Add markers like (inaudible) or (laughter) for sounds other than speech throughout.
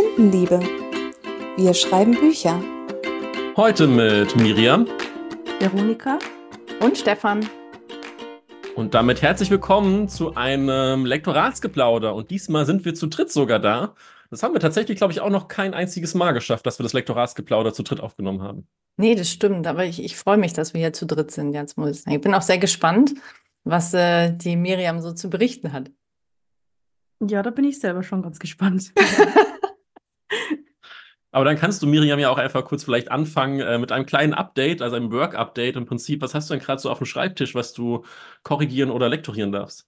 Tintenliebe. Wir schreiben Bücher. Heute mit Miriam, Veronika und Stefan. Und damit herzlich willkommen zu einem Lektoratsgeplauder. Und diesmal sind wir zu dritt sogar da. Das haben wir tatsächlich, glaube ich, auch noch kein einziges Mal geschafft, dass wir das Lektoratsgeplauder zu dritt aufgenommen haben. Nee, das stimmt. Aber ich, ich freue mich, dass wir hier zu dritt sind. Jetzt muss ich sagen. Ich bin auch sehr gespannt, was äh, die Miriam so zu berichten hat. Ja, da bin ich selber schon ganz gespannt. (laughs) Aber dann kannst du Miriam ja auch einfach kurz vielleicht anfangen äh, mit einem kleinen Update, also einem Work-Update im Prinzip. Was hast du denn gerade so auf dem Schreibtisch, was du korrigieren oder lektorieren darfst?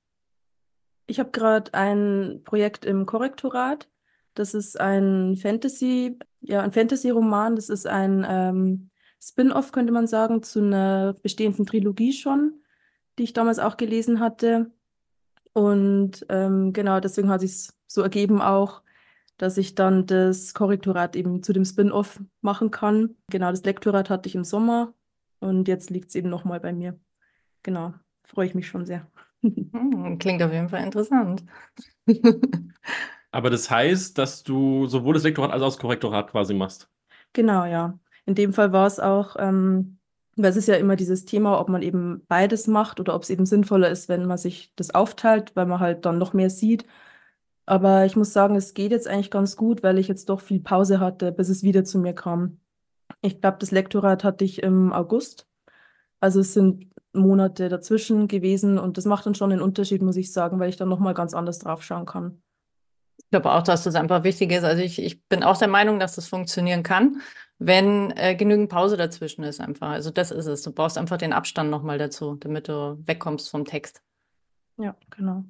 Ich habe gerade ein Projekt im Korrektorat. Das ist ein Fantasy, ja, ein Fantasy-Roman. Das ist ein ähm, Spin-off, könnte man sagen, zu einer bestehenden Trilogie schon, die ich damals auch gelesen hatte. Und ähm, genau, deswegen hat sich so ergeben auch, dass ich dann das Korrektorat eben zu dem Spin-off machen kann. Genau, das Lektorat hatte ich im Sommer und jetzt liegt es eben nochmal bei mir. Genau, freue ich mich schon sehr. (laughs) Hm, klingt auf jeden Fall interessant. Aber das heißt, dass du sowohl das Lektorat als auch das Korrektorat quasi machst. Genau, ja. In dem Fall war es auch, ähm, weil es ist ja immer dieses Thema, ob man eben beides macht oder ob es eben sinnvoller ist, wenn man sich das aufteilt, weil man halt dann noch mehr sieht. Aber ich muss sagen, es geht jetzt eigentlich ganz gut, weil ich jetzt doch viel Pause hatte, bis es wieder zu mir kam. Ich glaube, das Lektorat hatte ich im August. Also es sind Monate dazwischen gewesen und das macht dann schon einen Unterschied, muss ich sagen, weil ich dann nochmal ganz anders drauf schauen kann. Ich glaube auch, dass das einfach wichtig ist. Also ich, ich bin auch der Meinung, dass das funktionieren kann, wenn äh, genügend Pause dazwischen ist einfach. Also das ist es. Du brauchst einfach den Abstand nochmal dazu, damit du wegkommst vom Text. Ja, genau.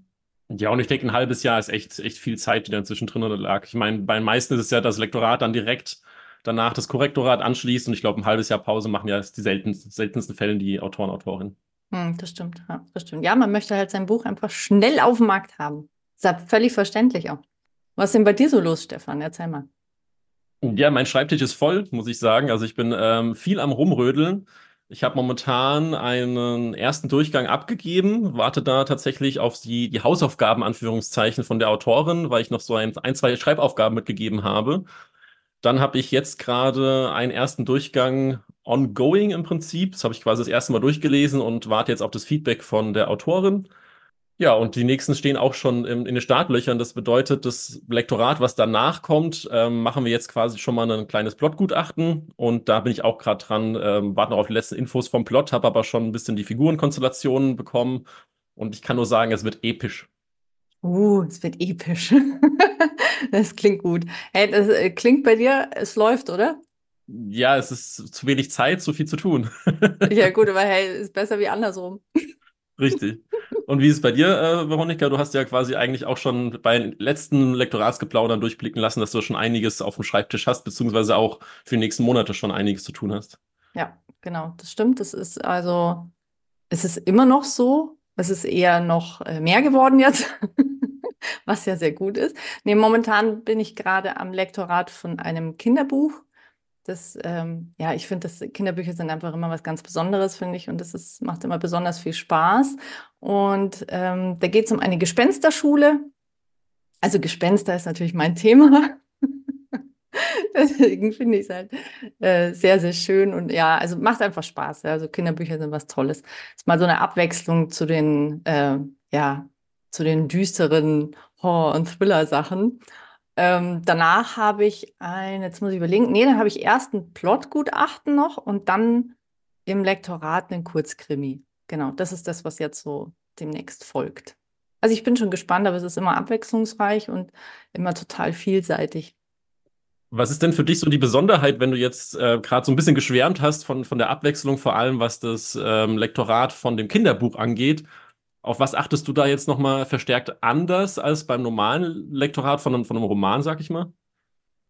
Ja, und ich denke, ein halbes Jahr ist echt, echt viel Zeit, die dann zwischendrin lag. Ich meine, bei den meisten ist es ja das Lektorat dann direkt danach das Korrektorat anschließt und ich glaube, ein halbes Jahr Pause machen ja die seltensten, seltensten Fällen die Autoren, Autorinnen. Hm, das stimmt, ja, das stimmt. Ja, man möchte halt sein Buch einfach schnell auf dem Markt haben. ist ja völlig verständlich auch. Was ist denn bei dir so los, Stefan? Erzähl mal. Ja, mein Schreibtisch ist voll, muss ich sagen. Also ich bin ähm, viel am Rumrödeln. Ich habe momentan einen ersten Durchgang abgegeben, warte da tatsächlich auf die, die Hausaufgaben, Anführungszeichen, von der Autorin, weil ich noch so ein, ein zwei Schreibaufgaben mitgegeben habe. Dann habe ich jetzt gerade einen ersten Durchgang ongoing im Prinzip. Das habe ich quasi das erste Mal durchgelesen und warte jetzt auf das Feedback von der Autorin. Ja, und die nächsten stehen auch schon in, in den Startlöchern. Das bedeutet, das Lektorat, was danach kommt, ähm, machen wir jetzt quasi schon mal ein kleines Plotgutachten. Und da bin ich auch gerade dran, ähm, warte noch auf die letzten Infos vom Plot, habe aber schon ein bisschen die Figurenkonstellationen bekommen. Und ich kann nur sagen, es wird episch. Uh, es wird episch. (laughs) das klingt gut. Hey, das äh, klingt bei dir, es läuft, oder? Ja, es ist zu wenig Zeit, zu viel zu tun. ja, (laughs) gut, aber hey, ist besser wie andersrum. Richtig. Und wie ist es bei dir, äh, Veronika? Du hast ja quasi eigentlich auch schon bei letzten Lektoratsgeplaudern durchblicken lassen, dass du schon einiges auf dem Schreibtisch hast, beziehungsweise auch für die nächsten Monate schon einiges zu tun hast. Ja, genau, das stimmt. Das ist also, es ist immer noch so. Es ist eher noch äh, mehr geworden jetzt, (laughs) was ja sehr gut ist. Nee, momentan bin ich gerade am Lektorat von einem Kinderbuch das, ähm, ja, ich finde, Kinderbücher sind einfach immer was ganz Besonderes, finde ich, und das ist, macht immer besonders viel Spaß. Und ähm, da geht es um eine Gespensterschule. Also Gespenster ist natürlich mein Thema. (laughs) Deswegen finde ich es halt äh, sehr, sehr schön und ja, also macht einfach Spaß. Ja. Also Kinderbücher sind was Tolles. Ist mal so eine Abwechslung zu den, äh, ja, zu den düsteren Horror- und Thriller-Sachen. Ähm, danach habe ich ein, jetzt muss ich überlegen, nee, dann habe ich erst ein Plotgutachten noch und dann im Lektorat einen Kurzkrimi. Genau, das ist das, was jetzt so demnächst folgt. Also ich bin schon gespannt, aber es ist immer abwechslungsreich und immer total vielseitig. Was ist denn für dich so die Besonderheit, wenn du jetzt äh, gerade so ein bisschen geschwärmt hast von, von der Abwechslung, vor allem was das ähm, Lektorat von dem Kinderbuch angeht? Auf was achtest du da jetzt nochmal verstärkt anders als beim normalen Lektorat von einem, von einem Roman, sag ich mal?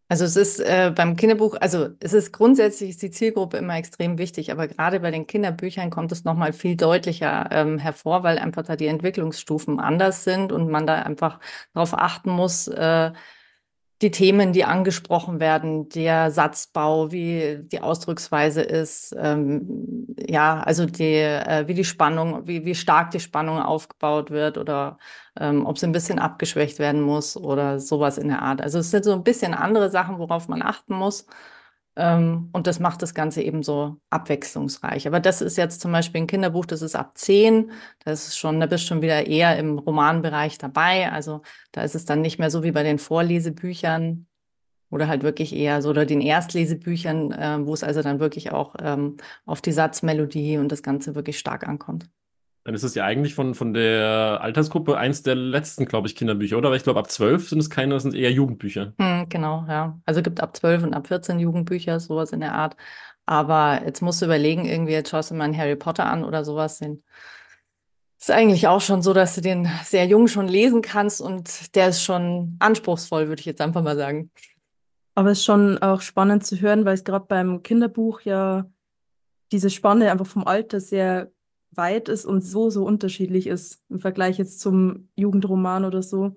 Also es ist äh, beim Kinderbuch, also es ist grundsätzlich ist die Zielgruppe immer extrem wichtig, aber gerade bei den Kinderbüchern kommt es nochmal viel deutlicher ähm, hervor, weil einfach da die Entwicklungsstufen anders sind und man da einfach darauf achten muss, äh, die Themen, die angesprochen werden, der Satzbau, wie die Ausdrucksweise ist, ähm, ja, also die, äh, wie die Spannung, wie, wie stark die Spannung aufgebaut wird oder ähm, ob sie ein bisschen abgeschwächt werden muss oder sowas in der Art. Also es sind so ein bisschen andere Sachen, worauf man achten muss. Ähm, und das macht das Ganze eben so abwechslungsreich. Aber das ist jetzt zum Beispiel ein Kinderbuch, das ist ab 10. Das ist schon, da bist du schon wieder eher im Romanbereich dabei. Also da ist es dann nicht mehr so wie bei den Vorlesebüchern oder halt wirklich eher so oder den Erstlesebüchern, äh, wo es also dann wirklich auch ähm, auf die Satzmelodie und das Ganze wirklich stark ankommt. Dann ist es ja eigentlich von, von der Altersgruppe eins der letzten, glaube ich, Kinderbücher, oder? Weil ich glaube, ab zwölf sind es keine, das sind eher Jugendbücher. Hm, genau, ja. Also gibt ab zwölf und ab 14 Jugendbücher, sowas in der Art. Aber jetzt musst du überlegen, irgendwie, jetzt schaust du mal einen Harry Potter an oder sowas. Den ist eigentlich auch schon so, dass du den sehr jung schon lesen kannst und der ist schon anspruchsvoll, würde ich jetzt einfach mal sagen. Aber es ist schon auch spannend zu hören, weil es gerade beim Kinderbuch ja diese Spanne einfach vom Alter sehr weit ist und so, so unterschiedlich ist im Vergleich jetzt zum Jugendroman oder so.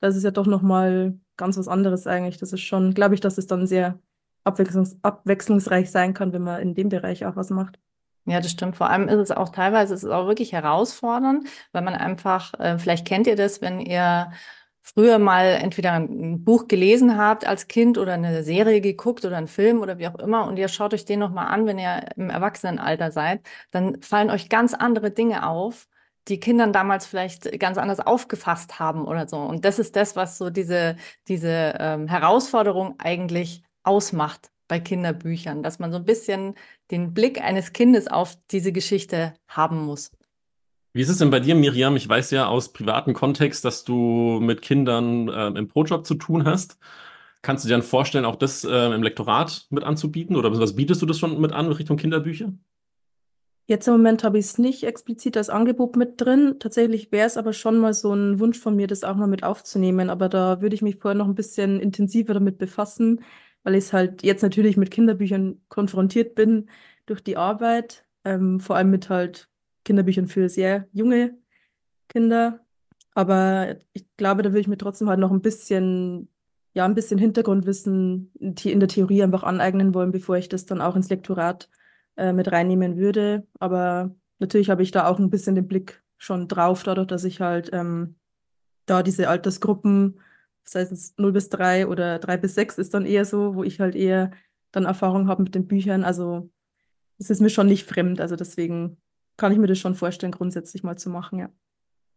Das ist ja doch nochmal ganz was anderes eigentlich. Das ist schon, glaube ich, dass es dann sehr abwechslungs abwechslungsreich sein kann, wenn man in dem Bereich auch was macht. Ja, das stimmt. Vor allem ist es auch teilweise, ist es auch wirklich herausfordernd, weil man einfach, äh, vielleicht kennt ihr das, wenn ihr früher mal entweder ein Buch gelesen habt als Kind oder eine Serie geguckt oder einen Film oder wie auch immer und ihr schaut euch den nochmal an, wenn ihr im Erwachsenenalter seid, dann fallen euch ganz andere Dinge auf, die Kindern damals vielleicht ganz anders aufgefasst haben oder so. Und das ist das, was so diese, diese ähm, Herausforderung eigentlich ausmacht bei Kinderbüchern, dass man so ein bisschen den Blick eines Kindes auf diese Geschichte haben muss. Wie ist es denn bei dir, Miriam? Ich weiß ja aus privatem Kontext, dass du mit Kindern äh, im Pro-Job zu tun hast. Kannst du dir dann vorstellen, auch das äh, im Lektorat mit anzubieten? Oder was bietest du das schon mit an Richtung Kinderbücher? Jetzt im Moment habe ich es nicht explizit als Angebot mit drin. Tatsächlich wäre es aber schon mal so ein Wunsch von mir, das auch mal mit aufzunehmen. Aber da würde ich mich vorher noch ein bisschen intensiver damit befassen, weil ich es halt jetzt natürlich mit Kinderbüchern konfrontiert bin durch die Arbeit, ähm, vor allem mit halt Kinderbüchern für sehr junge Kinder. Aber ich glaube, da würde ich mir trotzdem halt noch ein bisschen, ja, ein bisschen Hintergrundwissen in der Theorie einfach aneignen wollen, bevor ich das dann auch ins Lektorat äh, mit reinnehmen würde. Aber natürlich habe ich da auch ein bisschen den Blick schon drauf, dadurch, dass ich halt ähm, da diese Altersgruppen, sei es 0 bis 3 oder 3 bis 6 ist dann eher so, wo ich halt eher dann Erfahrung habe mit den Büchern. Also es ist mir schon nicht fremd. Also deswegen kann ich mir das schon vorstellen, grundsätzlich mal zu machen, ja.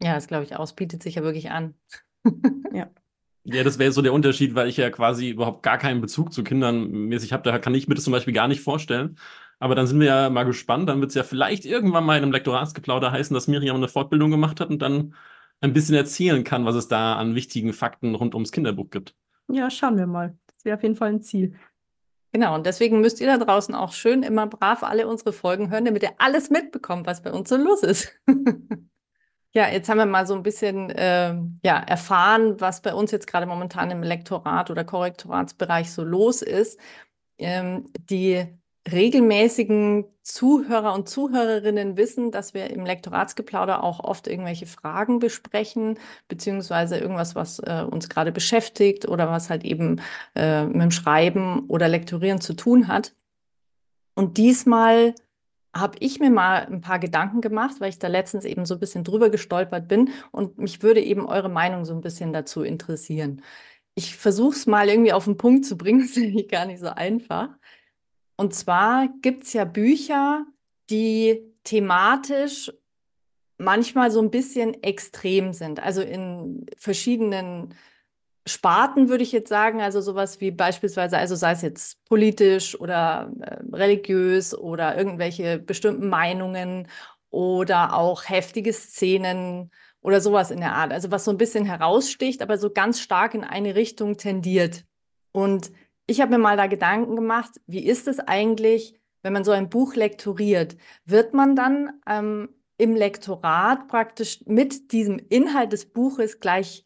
Ja, das glaube ich auch. Es bietet sich ja wirklich an. (laughs) ja. Ja, das wäre so der Unterschied, weil ich ja quasi überhaupt gar keinen Bezug zu Kindern mäßig habe. Da kann ich mir das zum Beispiel gar nicht vorstellen. Aber dann sind wir ja mal gespannt. Dann wird es ja vielleicht irgendwann mal in einem Lektoratsgeplauder heißen, dass Miriam eine Fortbildung gemacht hat und dann ein bisschen erzählen kann, was es da an wichtigen Fakten rund ums Kinderbuch gibt. Ja, schauen wir mal. Das wäre auf jeden Fall ein Ziel. Genau, und deswegen müsst ihr da draußen auch schön immer brav alle unsere Folgen hören, damit ihr alles mitbekommt, was bei uns so los ist. (laughs) ja, jetzt haben wir mal so ein bisschen äh, ja, erfahren, was bei uns jetzt gerade momentan im Lektorat oder Korrektoratsbereich so los ist. Ähm, die regelmäßigen Zuhörer und Zuhörerinnen wissen, dass wir im Lektoratsgeplauder auch oft irgendwelche Fragen besprechen, beziehungsweise irgendwas, was äh, uns gerade beschäftigt oder was halt eben äh, mit dem Schreiben oder Lektorieren zu tun hat. Und diesmal habe ich mir mal ein paar Gedanken gemacht, weil ich da letztens eben so ein bisschen drüber gestolpert bin und mich würde eben eure Meinung so ein bisschen dazu interessieren. Ich versuche es mal irgendwie auf den Punkt zu bringen, (laughs) ist nämlich gar nicht so einfach. Und zwar gibt es ja Bücher, die thematisch manchmal so ein bisschen extrem sind. Also in verschiedenen Sparten würde ich jetzt sagen, also sowas wie beispielsweise, also sei es jetzt politisch oder äh, religiös oder irgendwelche bestimmten Meinungen oder auch heftige Szenen oder sowas in der Art. Also was so ein bisschen heraussticht, aber so ganz stark in eine Richtung tendiert. Und ich habe mir mal da Gedanken gemacht, wie ist es eigentlich, wenn man so ein Buch lektoriert? Wird man dann ähm, im Lektorat praktisch mit diesem Inhalt des Buches gleich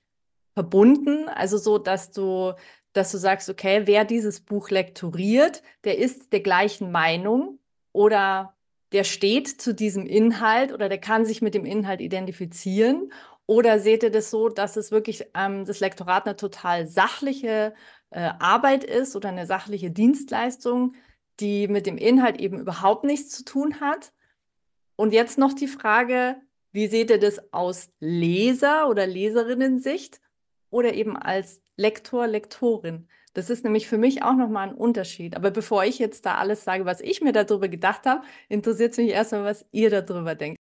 verbunden? Also so, dass du, dass du sagst, okay, wer dieses Buch lektoriert, der ist der gleichen Meinung oder der steht zu diesem Inhalt oder der kann sich mit dem Inhalt identifizieren? Oder seht ihr das so, dass es wirklich ähm, das Lektorat eine total sachliche äh, Arbeit ist oder eine sachliche Dienstleistung, die mit dem Inhalt eben überhaupt nichts zu tun hat. Und jetzt noch die Frage, wie seht ihr das aus Leser- oder Leserinnen-Sicht oder eben als Lektor, Lektorin? Das ist nämlich für mich auch nochmal ein Unterschied. Aber bevor ich jetzt da alles sage, was ich mir darüber gedacht habe, interessiert es mich erstmal, was ihr darüber denkt.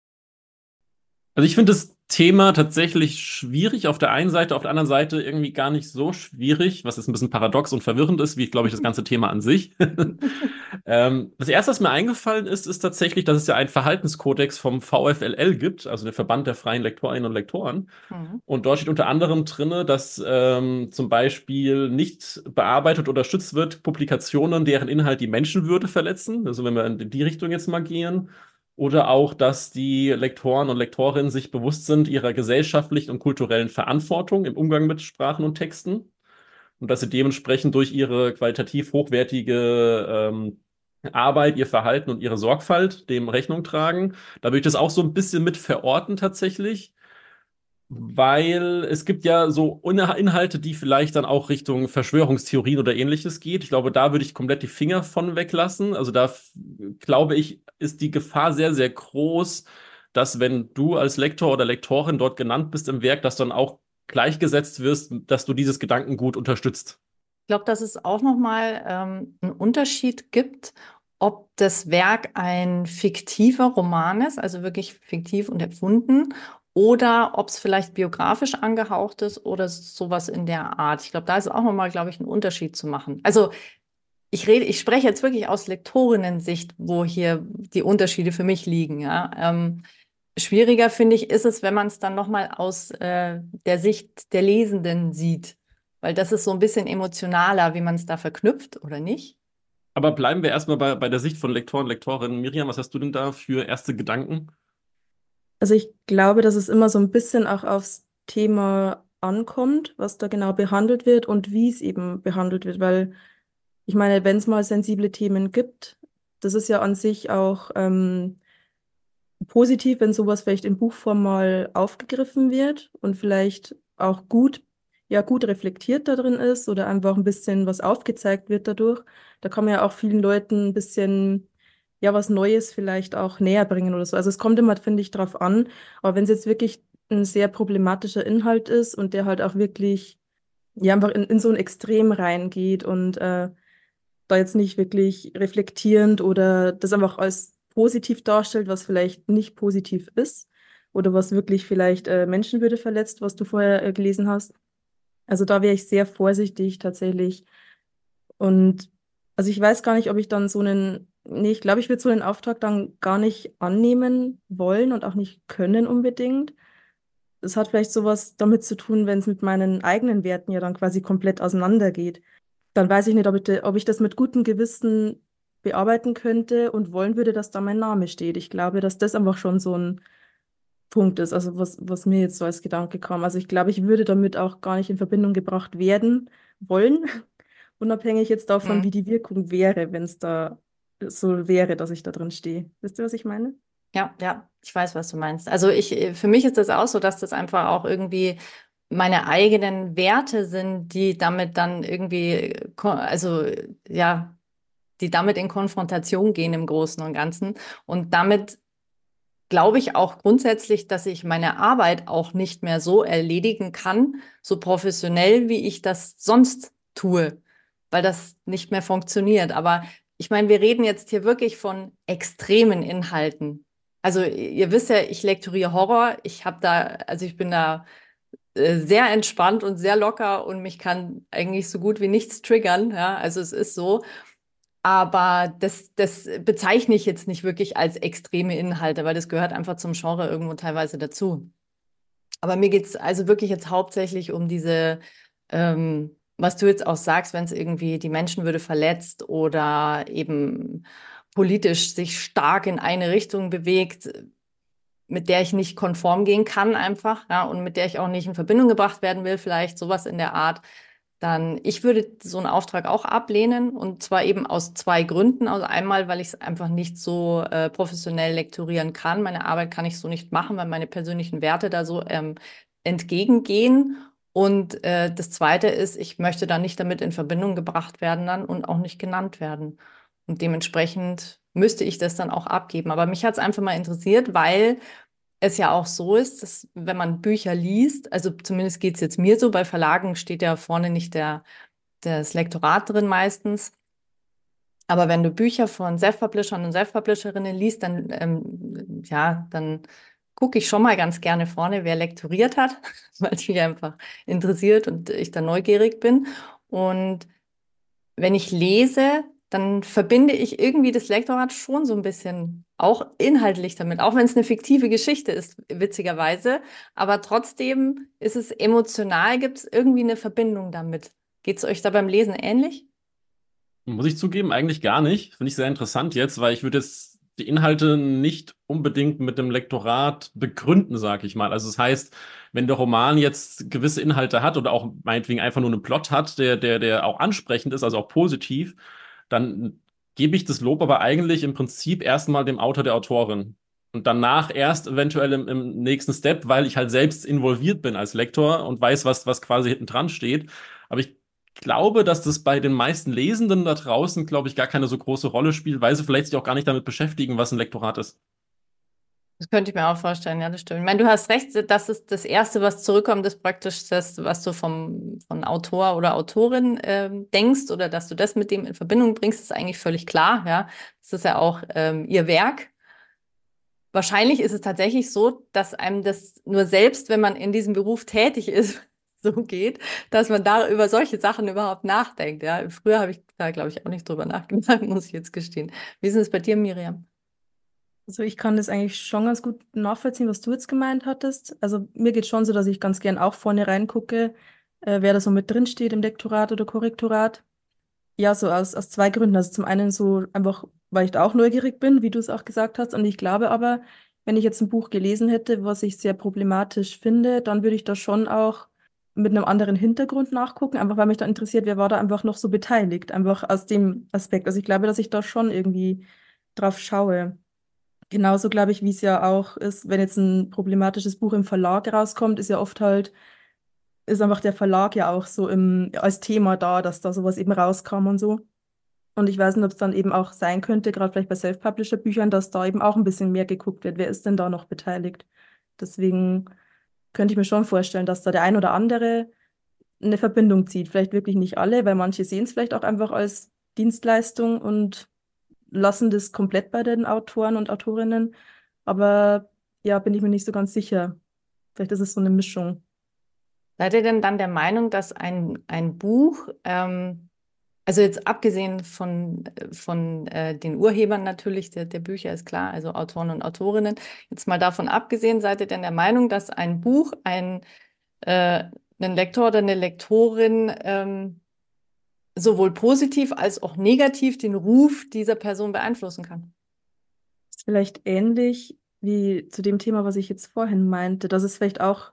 Also ich finde das Thema tatsächlich schwierig auf der einen Seite, auf der anderen Seite irgendwie gar nicht so schwierig, was jetzt ein bisschen paradox und verwirrend ist, wie, glaube ich, das ganze Thema an sich. (laughs) ähm, das erste, was mir eingefallen ist, ist tatsächlich, dass es ja einen Verhaltenskodex vom VFLL gibt, also der Verband der freien Lektorinnen und Lektoren. Mhm. Und dort steht unter anderem drin, dass ähm, zum Beispiel nicht bearbeitet oder schützt wird Publikationen, deren Inhalt die Menschenwürde verletzen. Also wenn wir in die Richtung jetzt mal gehen oder auch, dass die Lektoren und Lektorinnen sich bewusst sind ihrer gesellschaftlichen und kulturellen Verantwortung im Umgang mit Sprachen und Texten und dass sie dementsprechend durch ihre qualitativ hochwertige ähm, Arbeit, ihr Verhalten und ihre Sorgfalt dem Rechnung tragen. Da würde ich das auch so ein bisschen mit verorten tatsächlich weil es gibt ja so Inhalte, die vielleicht dann auch Richtung Verschwörungstheorien oder ähnliches geht. Ich glaube, da würde ich komplett die Finger von weglassen. Also da glaube ich, ist die Gefahr sehr, sehr groß, dass wenn du als Lektor oder Lektorin dort genannt bist im Werk, dass dann auch gleichgesetzt wirst, dass du dieses Gedankengut unterstützt. Ich glaube, dass es auch nochmal ähm, einen Unterschied gibt, ob das Werk ein fiktiver Roman ist, also wirklich fiktiv und erfunden, oder ob es vielleicht biografisch angehaucht ist oder sowas in der Art. Ich glaube, da ist auch nochmal, glaube ich, ein Unterschied zu machen. Also ich rede, ich spreche jetzt wirklich aus Lektorinnen-Sicht, wo hier die Unterschiede für mich liegen. Ja. Ähm, schwieriger finde ich ist es, wenn man es dann nochmal aus äh, der Sicht der Lesenden sieht, weil das ist so ein bisschen emotionaler, wie man es da verknüpft oder nicht. Aber bleiben wir erstmal bei, bei der Sicht von Lektoren, Lektorinnen. Miriam, was hast du denn da für erste Gedanken? Also ich glaube, dass es immer so ein bisschen auch aufs Thema ankommt, was da genau behandelt wird und wie es eben behandelt wird, weil ich meine, wenn es mal sensible Themen gibt, das ist ja an sich auch ähm, positiv, wenn sowas vielleicht in Buchform mal aufgegriffen wird und vielleicht auch gut, ja, gut reflektiert da drin ist oder einfach ein bisschen was aufgezeigt wird dadurch. Da kann man ja auch vielen Leuten ein bisschen ja was Neues vielleicht auch näher bringen oder so. Also es kommt immer, finde ich, drauf an. Aber wenn es jetzt wirklich ein sehr problematischer Inhalt ist und der halt auch wirklich ja einfach in, in so ein Extrem reingeht und äh, da jetzt nicht wirklich reflektierend oder das einfach als positiv darstellt, was vielleicht nicht positiv ist oder was wirklich vielleicht äh, Menschenwürde verletzt, was du vorher äh, gelesen hast. Also da wäre ich sehr vorsichtig tatsächlich. Und also ich weiß gar nicht, ob ich dann so einen nee, ich glaube, ich würde so einen Auftrag dann gar nicht annehmen wollen und auch nicht können unbedingt. Es hat vielleicht sowas damit zu tun, wenn es mit meinen eigenen Werten ja dann quasi komplett auseinandergeht. Dann weiß ich nicht, ob ich, ob ich das mit gutem Gewissen bearbeiten könnte und wollen würde, dass da mein Name steht. Ich glaube, dass das einfach schon so ein Punkt ist, also was, was mir jetzt so als Gedanke kam. Also ich glaube, ich würde damit auch gar nicht in Verbindung gebracht werden wollen, (laughs) unabhängig jetzt davon, mhm. wie die Wirkung wäre, wenn es da so wäre, dass ich da drin stehe. Wisst ihr, was ich meine? Ja, ja, ich weiß, was du meinst. Also ich, für mich ist das auch so, dass das einfach auch irgendwie meine eigenen Werte sind, die damit dann irgendwie, also ja, die damit in Konfrontation gehen im Großen und Ganzen. Und damit glaube ich auch grundsätzlich, dass ich meine Arbeit auch nicht mehr so erledigen kann, so professionell, wie ich das sonst tue, weil das nicht mehr funktioniert. Aber ich meine, wir reden jetzt hier wirklich von extremen Inhalten. Also ihr wisst ja, ich lektoriere Horror. Ich habe da, also ich bin da äh, sehr entspannt und sehr locker und mich kann eigentlich so gut wie nichts triggern. Ja, also es ist so. Aber das, das bezeichne ich jetzt nicht wirklich als extreme Inhalte, weil das gehört einfach zum Genre irgendwo teilweise dazu. Aber mir geht es also wirklich jetzt hauptsächlich um diese ähm, was du jetzt auch sagst, wenn es irgendwie die Menschenwürde verletzt oder eben politisch sich stark in eine Richtung bewegt, mit der ich nicht konform gehen kann einfach, ja, und mit der ich auch nicht in Verbindung gebracht werden will, vielleicht sowas in der Art, dann ich würde so einen Auftrag auch ablehnen und zwar eben aus zwei Gründen. Also einmal, weil ich es einfach nicht so äh, professionell lektorieren kann. Meine Arbeit kann ich so nicht machen, weil meine persönlichen Werte da so ähm, entgegengehen. Und äh, das Zweite ist, ich möchte da nicht damit in Verbindung gebracht werden dann und auch nicht genannt werden. Und dementsprechend müsste ich das dann auch abgeben. Aber mich hat es einfach mal interessiert, weil es ja auch so ist, dass wenn man Bücher liest, also zumindest geht es jetzt mir so, bei Verlagen steht ja vorne nicht der, das Lektorat drin meistens. Aber wenn du Bücher von Self-Publishern und Self-Publisherinnen liest, dann, ähm, ja, dann gucke ich schon mal ganz gerne vorne, wer lektoriert hat, (laughs) weil es mich einfach interessiert und ich da neugierig bin. Und wenn ich lese, dann verbinde ich irgendwie das Lektorat schon so ein bisschen auch inhaltlich damit, auch wenn es eine fiktive Geschichte ist, witzigerweise. Aber trotzdem ist es emotional, gibt es irgendwie eine Verbindung damit. Geht es euch da beim Lesen ähnlich? Muss ich zugeben, eigentlich gar nicht. Finde ich sehr interessant jetzt, weil ich würde jetzt die Inhalte nicht unbedingt mit dem Lektorat begründen, sage ich mal. Also das heißt, wenn der Roman jetzt gewisse Inhalte hat oder auch meinetwegen einfach nur einen Plot hat, der, der, der auch ansprechend ist, also auch positiv, dann gebe ich das Lob aber eigentlich im Prinzip erstmal dem Autor der Autorin. Und danach erst eventuell im, im, nächsten Step, weil ich halt selbst involviert bin als Lektor und weiß, was, was quasi hinten dran steht. Aber ich glaube, dass das bei den meisten Lesenden da draußen, glaube ich, gar keine so große Rolle spielt, weil sie vielleicht sich auch gar nicht damit beschäftigen, was ein Lektorat ist. Das könnte ich mir auch vorstellen, ja, das stimmt. Ich meine, du hast recht, das ist das Erste, was zurückkommt, ist praktisch das, was du vom, von Autor oder Autorin äh, denkst oder dass du das mit dem in Verbindung bringst, ist eigentlich völlig klar, ja. Das ist ja auch ähm, ihr Werk. Wahrscheinlich ist es tatsächlich so, dass einem das nur selbst, wenn man in diesem Beruf tätig ist, (laughs) so geht, dass man da über solche Sachen überhaupt nachdenkt. Ja, früher habe ich da, glaube ich, auch nicht drüber (laughs) nachgedacht, muss ich jetzt gestehen. Wie ist es bei dir, Miriam? Also ich kann das eigentlich schon ganz gut nachvollziehen, was du jetzt gemeint hattest. Also mir geht schon so, dass ich ganz gern auch vorne reingucke, äh, wer da so mit drin steht im Lektorat oder Korrektorat. Ja, so aus, aus zwei Gründen. Also zum einen so einfach, weil ich da auch neugierig bin, wie du es auch gesagt hast. Und ich glaube aber, wenn ich jetzt ein Buch gelesen hätte, was ich sehr problematisch finde, dann würde ich da schon auch mit einem anderen Hintergrund nachgucken, einfach weil mich da interessiert, wer war da einfach noch so beteiligt, einfach aus dem Aspekt. Also ich glaube, dass ich da schon irgendwie drauf schaue. Genauso glaube ich, wie es ja auch ist, wenn jetzt ein problematisches Buch im Verlag rauskommt, ist ja oft halt, ist einfach der Verlag ja auch so im, als Thema da, dass da sowas eben rauskam und so. Und ich weiß nicht, ob es dann eben auch sein könnte, gerade vielleicht bei Self-Publisher-Büchern, dass da eben auch ein bisschen mehr geguckt wird. Wer ist denn da noch beteiligt? Deswegen könnte ich mir schon vorstellen, dass da der ein oder andere eine Verbindung zieht. Vielleicht wirklich nicht alle, weil manche sehen es vielleicht auch einfach als Dienstleistung und lassen das komplett bei den Autoren und Autorinnen. Aber ja, bin ich mir nicht so ganz sicher. Vielleicht ist es so eine Mischung. Seid ihr denn dann der Meinung, dass ein, ein Buch, ähm, also jetzt abgesehen von, von äh, den Urhebern natürlich, der, der Bücher ist klar, also Autoren und Autorinnen, jetzt mal davon abgesehen, seid ihr denn der Meinung, dass ein Buch ein, äh, einen Lektor oder eine Lektorin ähm, sowohl positiv als auch negativ den Ruf dieser Person beeinflussen kann. Vielleicht ähnlich wie zu dem Thema, was ich jetzt vorhin meinte, dass es vielleicht auch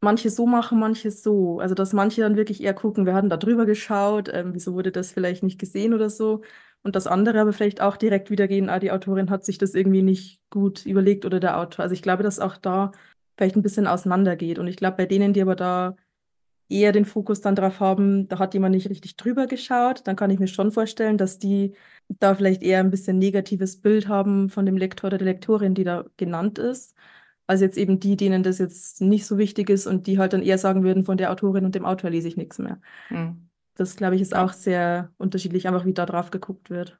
manche so machen, manche so. Also, dass manche dann wirklich eher gucken, wir hatten da drüber geschaut, ähm, wieso wurde das vielleicht nicht gesehen oder so. Und das andere aber vielleicht auch direkt wieder gehen, ah, die Autorin hat sich das irgendwie nicht gut überlegt oder der Autor. Also ich glaube, dass auch da vielleicht ein bisschen auseinandergeht. Und ich glaube, bei denen, die aber da eher den Fokus dann drauf haben, da hat jemand nicht richtig drüber geschaut, dann kann ich mir schon vorstellen, dass die da vielleicht eher ein bisschen negatives Bild haben von dem Lektor oder der Lektorin, die da genannt ist, als jetzt eben die, denen das jetzt nicht so wichtig ist und die halt dann eher sagen würden, von der Autorin und dem Autor lese ich nichts mehr. Mhm. Das, glaube ich, ist auch sehr unterschiedlich, einfach wie da drauf geguckt wird.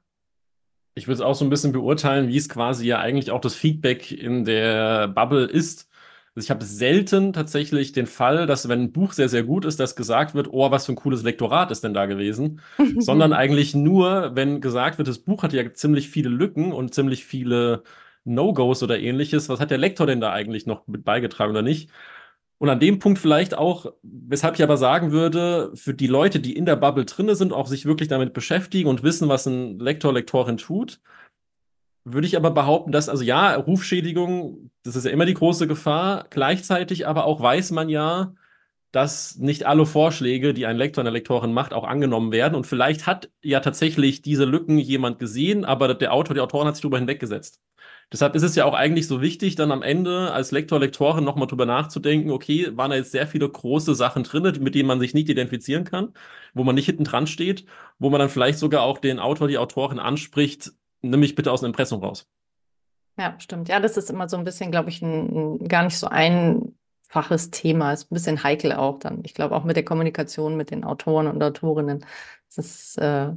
Ich würde es auch so ein bisschen beurteilen, wie es quasi ja eigentlich auch das Feedback in der Bubble ist. Also ich habe selten tatsächlich den Fall, dass wenn ein Buch sehr, sehr gut ist, dass gesagt wird, oh, was für ein cooles Lektorat ist denn da gewesen, (laughs) sondern eigentlich nur, wenn gesagt wird, das Buch hat ja ziemlich viele Lücken und ziemlich viele No-Gos oder ähnliches, was hat der Lektor denn da eigentlich noch mit beigetragen oder nicht? Und an dem Punkt vielleicht auch, weshalb ich aber sagen würde, für die Leute, die in der Bubble drinne sind, auch sich wirklich damit beschäftigen und wissen, was ein Lektor, Lektorin tut, würde ich aber behaupten, dass, also ja, Rufschädigung, das ist ja immer die große Gefahr. Gleichzeitig aber auch weiß man ja, dass nicht alle Vorschläge, die ein Lektor, eine Lektorin macht, auch angenommen werden. Und vielleicht hat ja tatsächlich diese Lücken jemand gesehen, aber der Autor, die Autorin hat sich darüber hinweggesetzt. Deshalb ist es ja auch eigentlich so wichtig, dann am Ende als Lektor, Lektorin nochmal drüber nachzudenken, okay, waren da jetzt sehr viele große Sachen drin, mit denen man sich nicht identifizieren kann, wo man nicht hinten dran steht, wo man dann vielleicht sogar auch den Autor, die Autorin anspricht, nimm mich bitte aus dem Impressum raus. Ja, stimmt. Ja, das ist immer so ein bisschen, glaube ich, ein, ein gar nicht so einfaches Thema. Ist ein bisschen heikel auch dann. Ich glaube auch mit der Kommunikation mit den Autoren und Autorinnen. Das ist äh,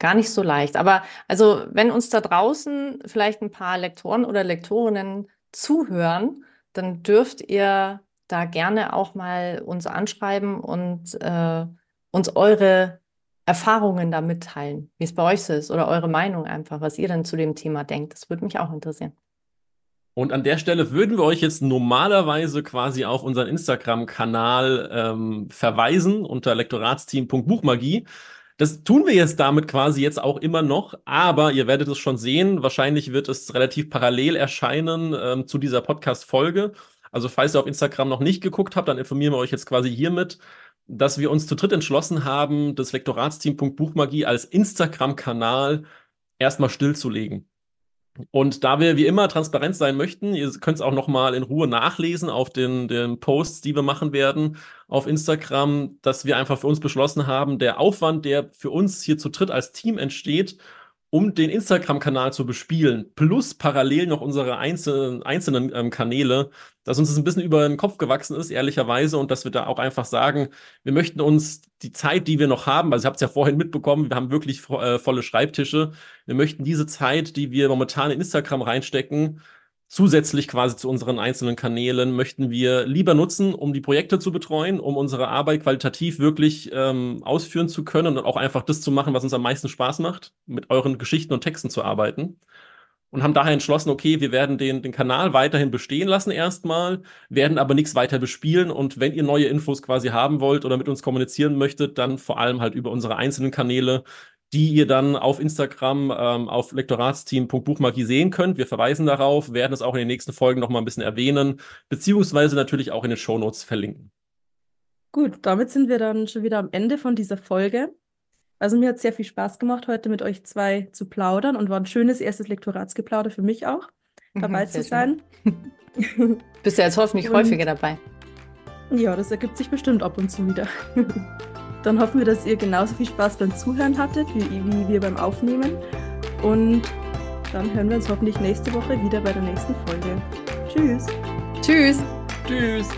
gar nicht so leicht. Aber also, wenn uns da draußen vielleicht ein paar Lektoren oder Lektorinnen zuhören, dann dürft ihr da gerne auch mal uns anschreiben und äh, uns eure Erfahrungen da mitteilen, wie es bei euch so ist oder eure Meinung einfach, was ihr dann zu dem Thema denkt. Das würde mich auch interessieren. Und an der Stelle würden wir euch jetzt normalerweise quasi auf unseren Instagram-Kanal ähm, verweisen unter lektoratsteam.buchmagie. Das tun wir jetzt damit quasi jetzt auch immer noch, aber ihr werdet es schon sehen. Wahrscheinlich wird es relativ parallel erscheinen ähm, zu dieser Podcast-Folge. Also, falls ihr auf Instagram noch nicht geguckt habt, dann informieren wir euch jetzt quasi hiermit dass wir uns zu dritt entschlossen haben, das Lektoratsteam.buchmagie als Instagram-Kanal erstmal stillzulegen. Und da wir wie immer transparent sein möchten, ihr könnt es auch noch mal in Ruhe nachlesen auf den, den Posts, die wir machen werden auf Instagram, dass wir einfach für uns beschlossen haben, der Aufwand, der für uns hier zu dritt als Team entsteht, um den Instagram-Kanal zu bespielen, plus parallel noch unsere einzelnen, einzelnen ähm, Kanäle, dass uns das ein bisschen über den Kopf gewachsen ist, ehrlicherweise, und dass wir da auch einfach sagen, wir möchten uns die Zeit, die wir noch haben, also ihr habt es ja vorhin mitbekommen, wir haben wirklich äh, volle Schreibtische, wir möchten diese Zeit, die wir momentan in Instagram reinstecken, zusätzlich quasi zu unseren einzelnen Kanälen möchten wir lieber nutzen, um die Projekte zu betreuen, um unsere Arbeit qualitativ wirklich ähm, ausführen zu können und auch einfach das zu machen, was uns am meisten Spaß macht, mit euren Geschichten und Texten zu arbeiten. Und haben daher entschlossen, okay, wir werden den, den Kanal weiterhin bestehen lassen erstmal, werden aber nichts weiter bespielen. Und wenn ihr neue Infos quasi haben wollt oder mit uns kommunizieren möchtet, dann vor allem halt über unsere einzelnen Kanäle, die ihr dann auf Instagram ähm, auf lektoratsteam.buchmagie sehen könnt. Wir verweisen darauf, werden es auch in den nächsten Folgen noch mal ein bisschen erwähnen, beziehungsweise natürlich auch in den Shownotes verlinken. Gut, damit sind wir dann schon wieder am Ende von dieser Folge. Also mir hat es sehr viel Spaß gemacht, heute mit euch zwei zu plaudern und war ein schönes erstes Lektoratsgeplauder für mich auch, dabei mhm, zu sein. Bist du jetzt hoffentlich und, häufiger dabei? Ja, das ergibt sich bestimmt ab und zu wieder. (laughs) Dann hoffen wir, dass ihr genauso viel Spaß beim Zuhören hattet, wie, wie wir beim Aufnehmen. Und dann hören wir uns hoffentlich nächste Woche wieder bei der nächsten Folge. Tschüss. Tschüss. Tschüss.